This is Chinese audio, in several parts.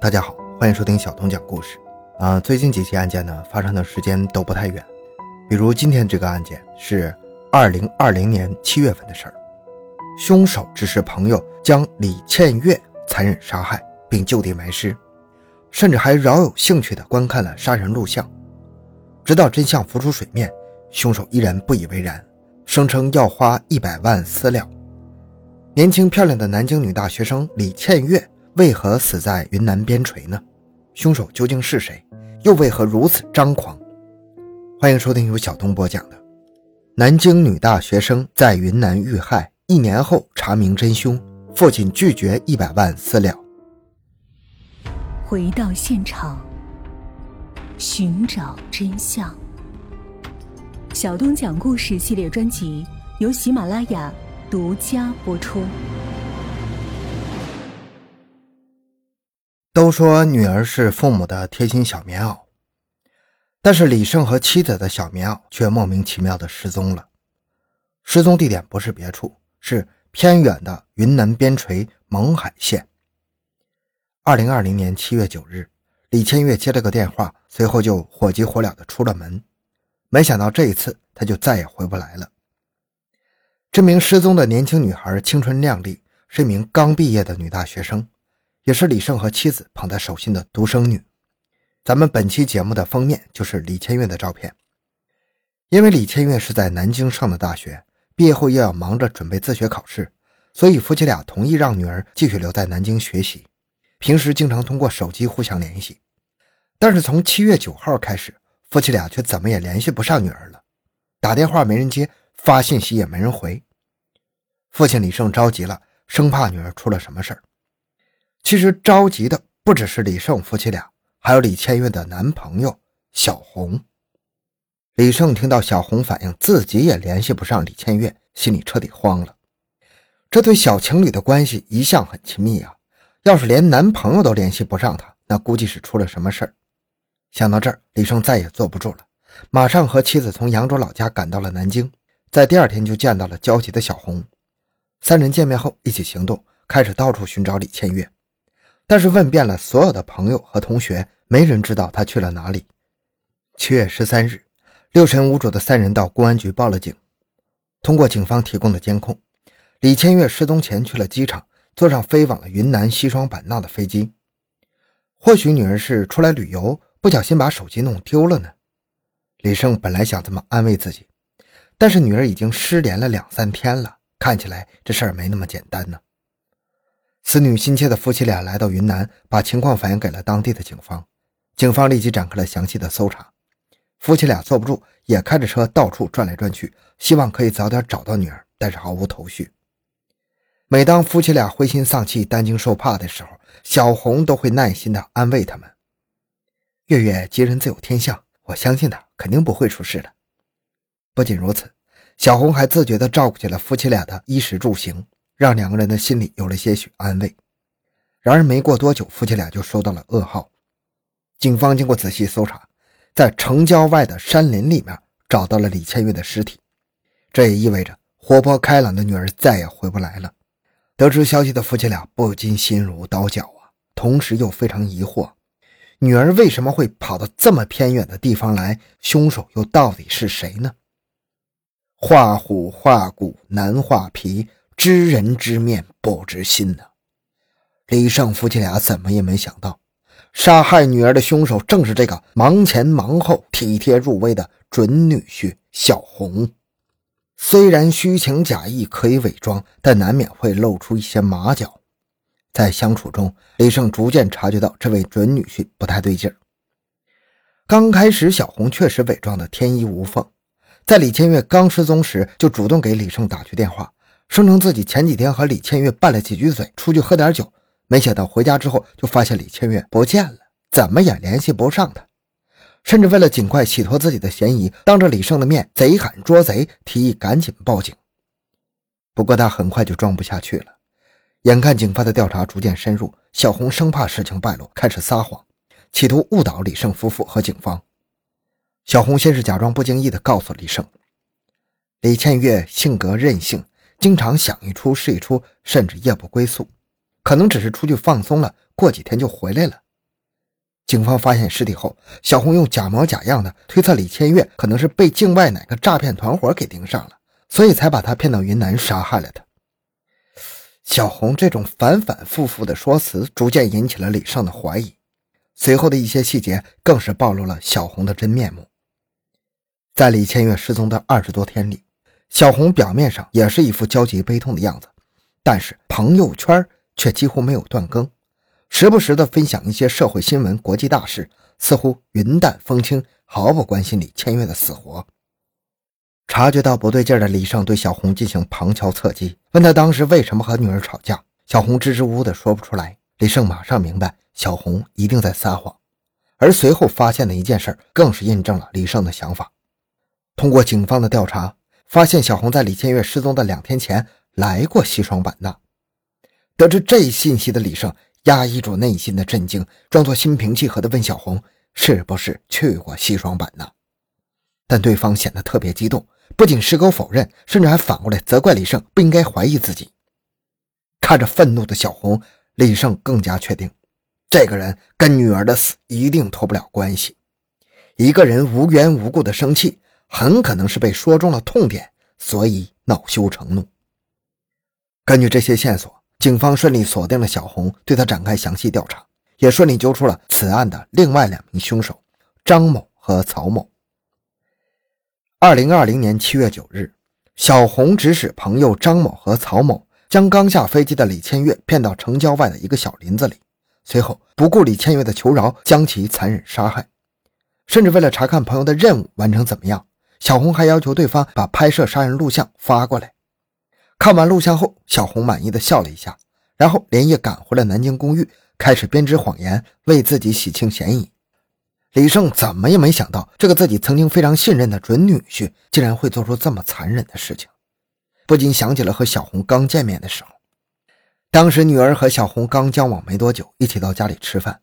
大家好，欢迎收听小童讲故事。啊，最近几起案件呢，发生的时间都不太远。比如今天这个案件是二零二零年七月份的事儿，凶手只是朋友将李倩月残忍杀害，并就地埋尸，甚至还饶有兴趣地观看了杀人录像。直到真相浮出水面，凶手依然不以为然，声称要花一百万私了。年轻漂亮的南京女大学生李倩月。为何死在云南边陲呢？凶手究竟是谁？又为何如此张狂？欢迎收听由小东播讲的《南京女大学生在云南遇害，一年后查明真凶，父亲拒绝一百万私了》。回到现场，寻找真相。小东讲故事系列专辑由喜马拉雅独家播出。都说女儿是父母的贴心小棉袄，但是李胜和妻子的小棉袄却莫名其妙的失踪了。失踪地点不是别处，是偏远的云南边陲勐海县。二零二零年七月九日，李千月接了个电话，随后就火急火燎的出了门。没想到这一次，他就再也回不来了。这名失踪的年轻女孩青春靓丽，是一名刚毕业的女大学生。也是李胜和妻子捧在手心的独生女。咱们本期节目的封面就是李千月的照片。因为李千月是在南京上的大学，毕业后又要忙着准备自学考试，所以夫妻俩同意让女儿继续留在南京学习。平时经常通过手机互相联系。但是从七月九号开始，夫妻俩却怎么也联系不上女儿了。打电话没人接，发信息也没人回。父亲李胜着急了，生怕女儿出了什么事儿。其实着急的不只是李胜夫妻俩，还有李千月的男朋友小红。李胜听到小红反映自己也联系不上李千月，心里彻底慌了。这对小情侣的关系一向很亲密啊，要是连男朋友都联系不上他，那估计是出了什么事儿。想到这儿，李胜再也坐不住了，马上和妻子从扬州老家赶到了南京，在第二天就见到了焦急的小红。三人见面后一起行动，开始到处寻找李千月。但是问遍了所有的朋友和同学，没人知道他去了哪里。七月十三日，六神无主的三人到公安局报了警。通过警方提供的监控，李千月失踪前去了机场，坐上飞往了云南西双版纳的飞机。或许女儿是出来旅游，不小心把手机弄丢了呢。李胜本来想这么安慰自己，但是女儿已经失联了两三天了，看起来这事儿没那么简单呢。思女心切的夫妻俩来到云南，把情况反映给了当地的警方。警方立即展开了详细的搜查。夫妻俩坐不住，也开着车到处转来转去，希望可以早点找到女儿，但是毫无头绪。每当夫妻俩灰心丧气、担惊受怕的时候，小红都会耐心地安慰他们：“月月吉人自有天相，我相信她肯定不会出事的。”不仅如此，小红还自觉地照顾起了夫妻俩的衣食住行。让两个人的心里有了些许安慰。然而，没过多久，夫妻俩就收到了噩耗。警方经过仔细搜查，在城郊外的山林里面找到了李千月的尸体。这也意味着活泼开朗的女儿再也回不来了。得知消息的夫妻俩不禁心如刀绞啊，同时又非常疑惑：女儿为什么会跑到这么偏远的地方来？凶手又到底是谁呢？画虎画骨难画皮。知人知面不知心呢。李胜夫妻俩怎么也没想到，杀害女儿的凶手正是这个忙前忙后、体贴入微的准女婿小红。虽然虚情假意可以伪装，但难免会露出一些马脚。在相处中，李胜逐渐察觉到这位准女婿不太对劲。刚开始，小红确实伪装的天衣无缝，在李千月刚失踪时，就主动给李胜打去电话。声称自己前几天和李千月拌了几句嘴，出去喝点酒，没想到回家之后就发现李千月不见了，怎么也联系不上他，甚至为了尽快洗脱自己的嫌疑，当着李胜的面贼喊捉贼，提议赶紧报警。不过他很快就装不下去了，眼看警方的调查逐渐深入，小红生怕事情败露，开始撒谎，企图误导李胜夫妇和警方。小红先是假装不经意地告诉李胜，李千月性格任性。经常想一出是一出，甚至夜不归宿，可能只是出去放松了，过几天就回来了，警方发现尸体后，小红用假模假样的推测李千月可能是被境外哪个诈骗团伙给盯上了，所以才把他骗到云南杀害了他。小红这种反反复复的说辞，逐渐引起了李胜的怀疑。随后的一些细节更是暴露了小红的真面目。在李千月失踪的二十多天里，小红表面上也是一副焦急悲痛的样子，但是朋友圈却几乎没有断更。时不时的分享一些社会新闻、国际大事，似乎云淡风轻，毫不关心李千月的死活。察觉到不对劲的李胜对小红进行旁敲侧击，问他当时为什么和女儿吵架。小红支支吾吾的说不出来。李胜马上明白小红一定在撒谎，而随后发现的一件事更是印证了李胜的想法。通过警方的调查，发现小红在李千月失踪的两天前来过西双版纳。得知这一信息的李胜。压抑住内心的震惊，装作心平气和地问小红：“是不是去过西双版纳？”但对方显得特别激动，不仅矢口否认，甚至还反过来责怪李胜不应该怀疑自己。看着愤怒的小红，李胜更加确定，这个人跟女儿的死一定脱不了关系。一个人无缘无故的生气，很可能是被说中了痛点，所以恼羞成怒。根据这些线索。警方顺利锁定了小红，对他展开详细调查，也顺利揪出了此案的另外两名凶手张某和曹某。二零二零年七月九日，小红指使朋友张某和曹某将刚下飞机的李千月骗到城郊外的一个小林子里，随后不顾李千月的求饶，将其残忍杀害。甚至为了查看朋友的任务完成怎么样，小红还要求对方把拍摄杀人录像发过来。看完录像后，小红满意的笑了一下，然后连夜赶回了南京公寓，开始编织谎言，为自己洗清嫌疑。李胜怎么也没想到，这个自己曾经非常信任的准女婿，竟然会做出这么残忍的事情，不禁想起了和小红刚见面的时候。当时女儿和小红刚交往没多久，一起到家里吃饭，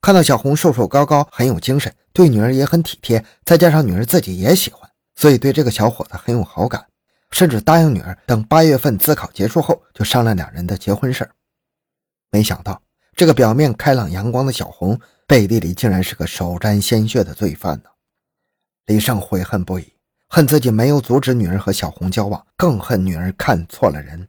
看到小红瘦瘦高高，很有精神，对女儿也很体贴，再加上女儿自己也喜欢，所以对这个小伙子很有好感。甚至答应女儿，等八月份自考结束后就商量两人的结婚事儿。没想到，这个表面开朗阳光的小红，背地里竟然是个手沾鲜血的罪犯呢。李胜悔恨不已，恨自己没有阻止女儿和小红交往，更恨女儿看错了人。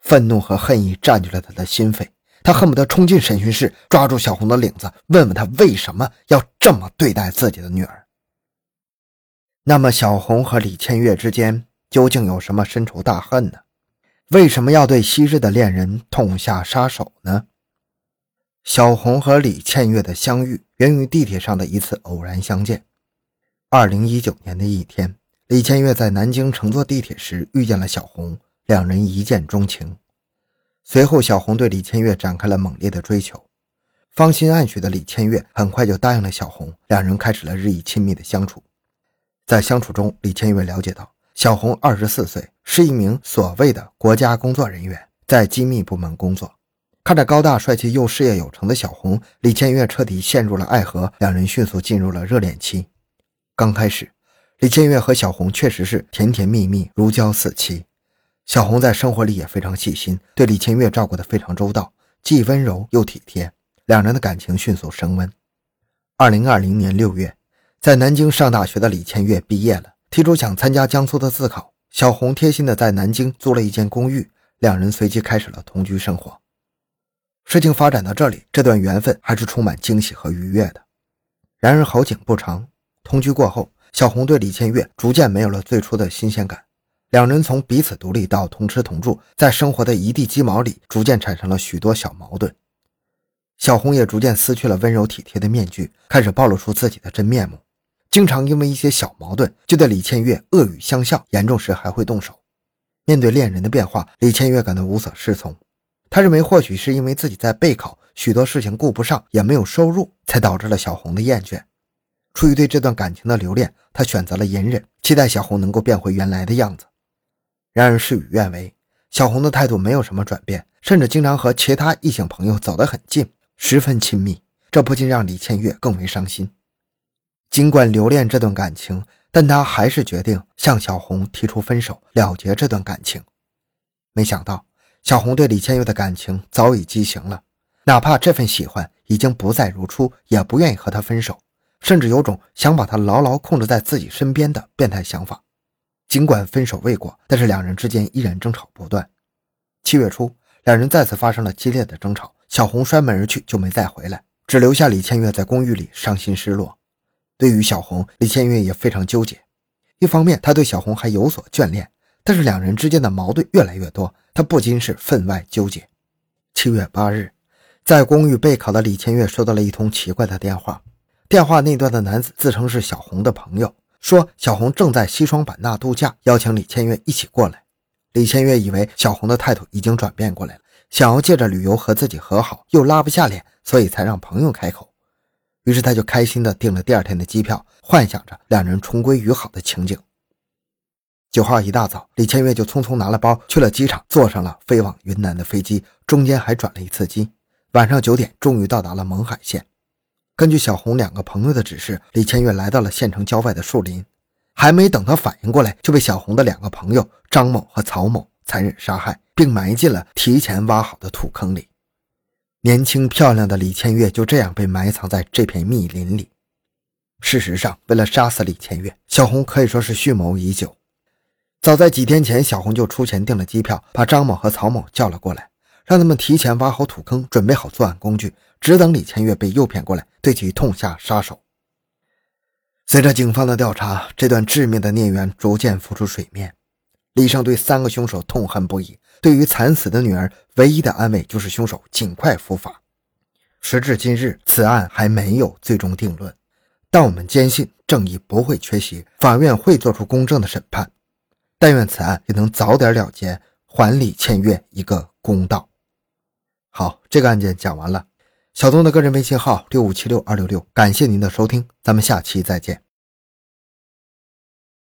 愤怒和恨意占据了他的心肺，他恨不得冲进审讯室，抓住小红的领子，问问他为什么要这么对待自己的女儿。那么，小红和李千月之间？究竟有什么深仇大恨呢？为什么要对昔日的恋人痛下杀手呢？小红和李倩月的相遇源于地铁上的一次偶然相见。二零一九年的一天，李倩月在南京乘坐地铁时遇见了小红，两人一见钟情。随后，小红对李倩月展开了猛烈的追求。芳心暗许的李倩月很快就答应了小红，两人开始了日益亲密的相处。在相处中，李千月了解到。小红二十四岁，是一名所谓的国家工作人员，在机密部门工作。看着高大帅气又事业有成的小红，李千月彻底陷入了爱河，两人迅速进入了热恋期。刚开始，李千月和小红确实是甜甜蜜蜜，如胶似漆。小红在生活里也非常细心，对李千月照顾得非常周到，既温柔又体贴，两人的感情迅速升温。二零二零年六月，在南京上大学的李千月毕业了。提出想参加江苏的自考，小红贴心的在南京租了一间公寓，两人随即开始了同居生活。事情发展到这里，这段缘分还是充满惊喜和愉悦的。然而好景不长，同居过后，小红对李千月逐渐没有了最初的新鲜感，两人从彼此独立到同吃同住，在生活的一地鸡毛里，逐渐产生了许多小矛盾。小红也逐渐撕去了温柔体贴的面具，开始暴露出自己的真面目。经常因为一些小矛盾就对李倩月恶语相向，严重时还会动手。面对恋人的变化，李倩月感到无所适从。他认为或许是因为自己在备考，许多事情顾不上，也没有收入，才导致了小红的厌倦。出于对这段感情的留恋，他选择了隐忍，期待小红能够变回原来的样子。然而事与愿违，小红的态度没有什么转变，甚至经常和其他异性朋友走得很近，十分亲密。这不禁让李倩月更为伤心。尽管留恋这段感情，但他还是决定向小红提出分手，了结这段感情。没想到，小红对李千月的感情早已畸形了，哪怕这份喜欢已经不再如初，也不愿意和他分手，甚至有种想把他牢牢控制在自己身边的变态想法。尽管分手未果，但是两人之间依然争吵不断。七月初，两人再次发生了激烈的争吵，小红摔门而去，就没再回来，只留下李千月在公寓里伤心失落。对于小红，李千月也非常纠结。一方面，他对小红还有所眷恋，但是两人之间的矛盾越来越多，他不禁是分外纠结。七月八日，在公寓备考的李千月收到了一通奇怪的电话，电话那端的男子自称是小红的朋友。说小红正在西双版纳度假，邀请李千月一起过来。李千月以为小红的态度已经转变过来了，想要借着旅游和自己和好，又拉不下脸，所以才让朋友开口。于是他就开心地订了第二天的机票，幻想着两人重归于好的情景。九号一大早，李千月就匆匆拿了包去了机场，坐上了飞往云南的飞机，中间还转了一次机。晚上九点，终于到达了勐海县。根据小红两个朋友的指示，李千月来到了县城郊外的树林。还没等他反应过来，就被小红的两个朋友张某和曹某残忍杀害，并埋进了提前挖好的土坑里。年轻漂亮的李千月就这样被埋藏在这片密林里。事实上，为了杀死李千月，小红可以说是蓄谋已久。早在几天前，小红就出钱订了机票，把张某和曹某叫了过来。让他们提前挖好土坑，准备好作案工具，只等李千月被诱骗过来，对其痛下杀手。随着警方的调查，这段致命的孽缘逐渐浮出水面。李胜对三个凶手痛恨不已，对于惨死的女儿，唯一的安慰就是凶手尽快伏法。时至今日，此案还没有最终定论，但我们坚信正义不会缺席，法院会做出公正的审判。但愿此案也能早点了结，还李千月一个公道。好，这个案件讲完了。小东的个人微信号六五七六二六六，感谢您的收听，咱们下期再见。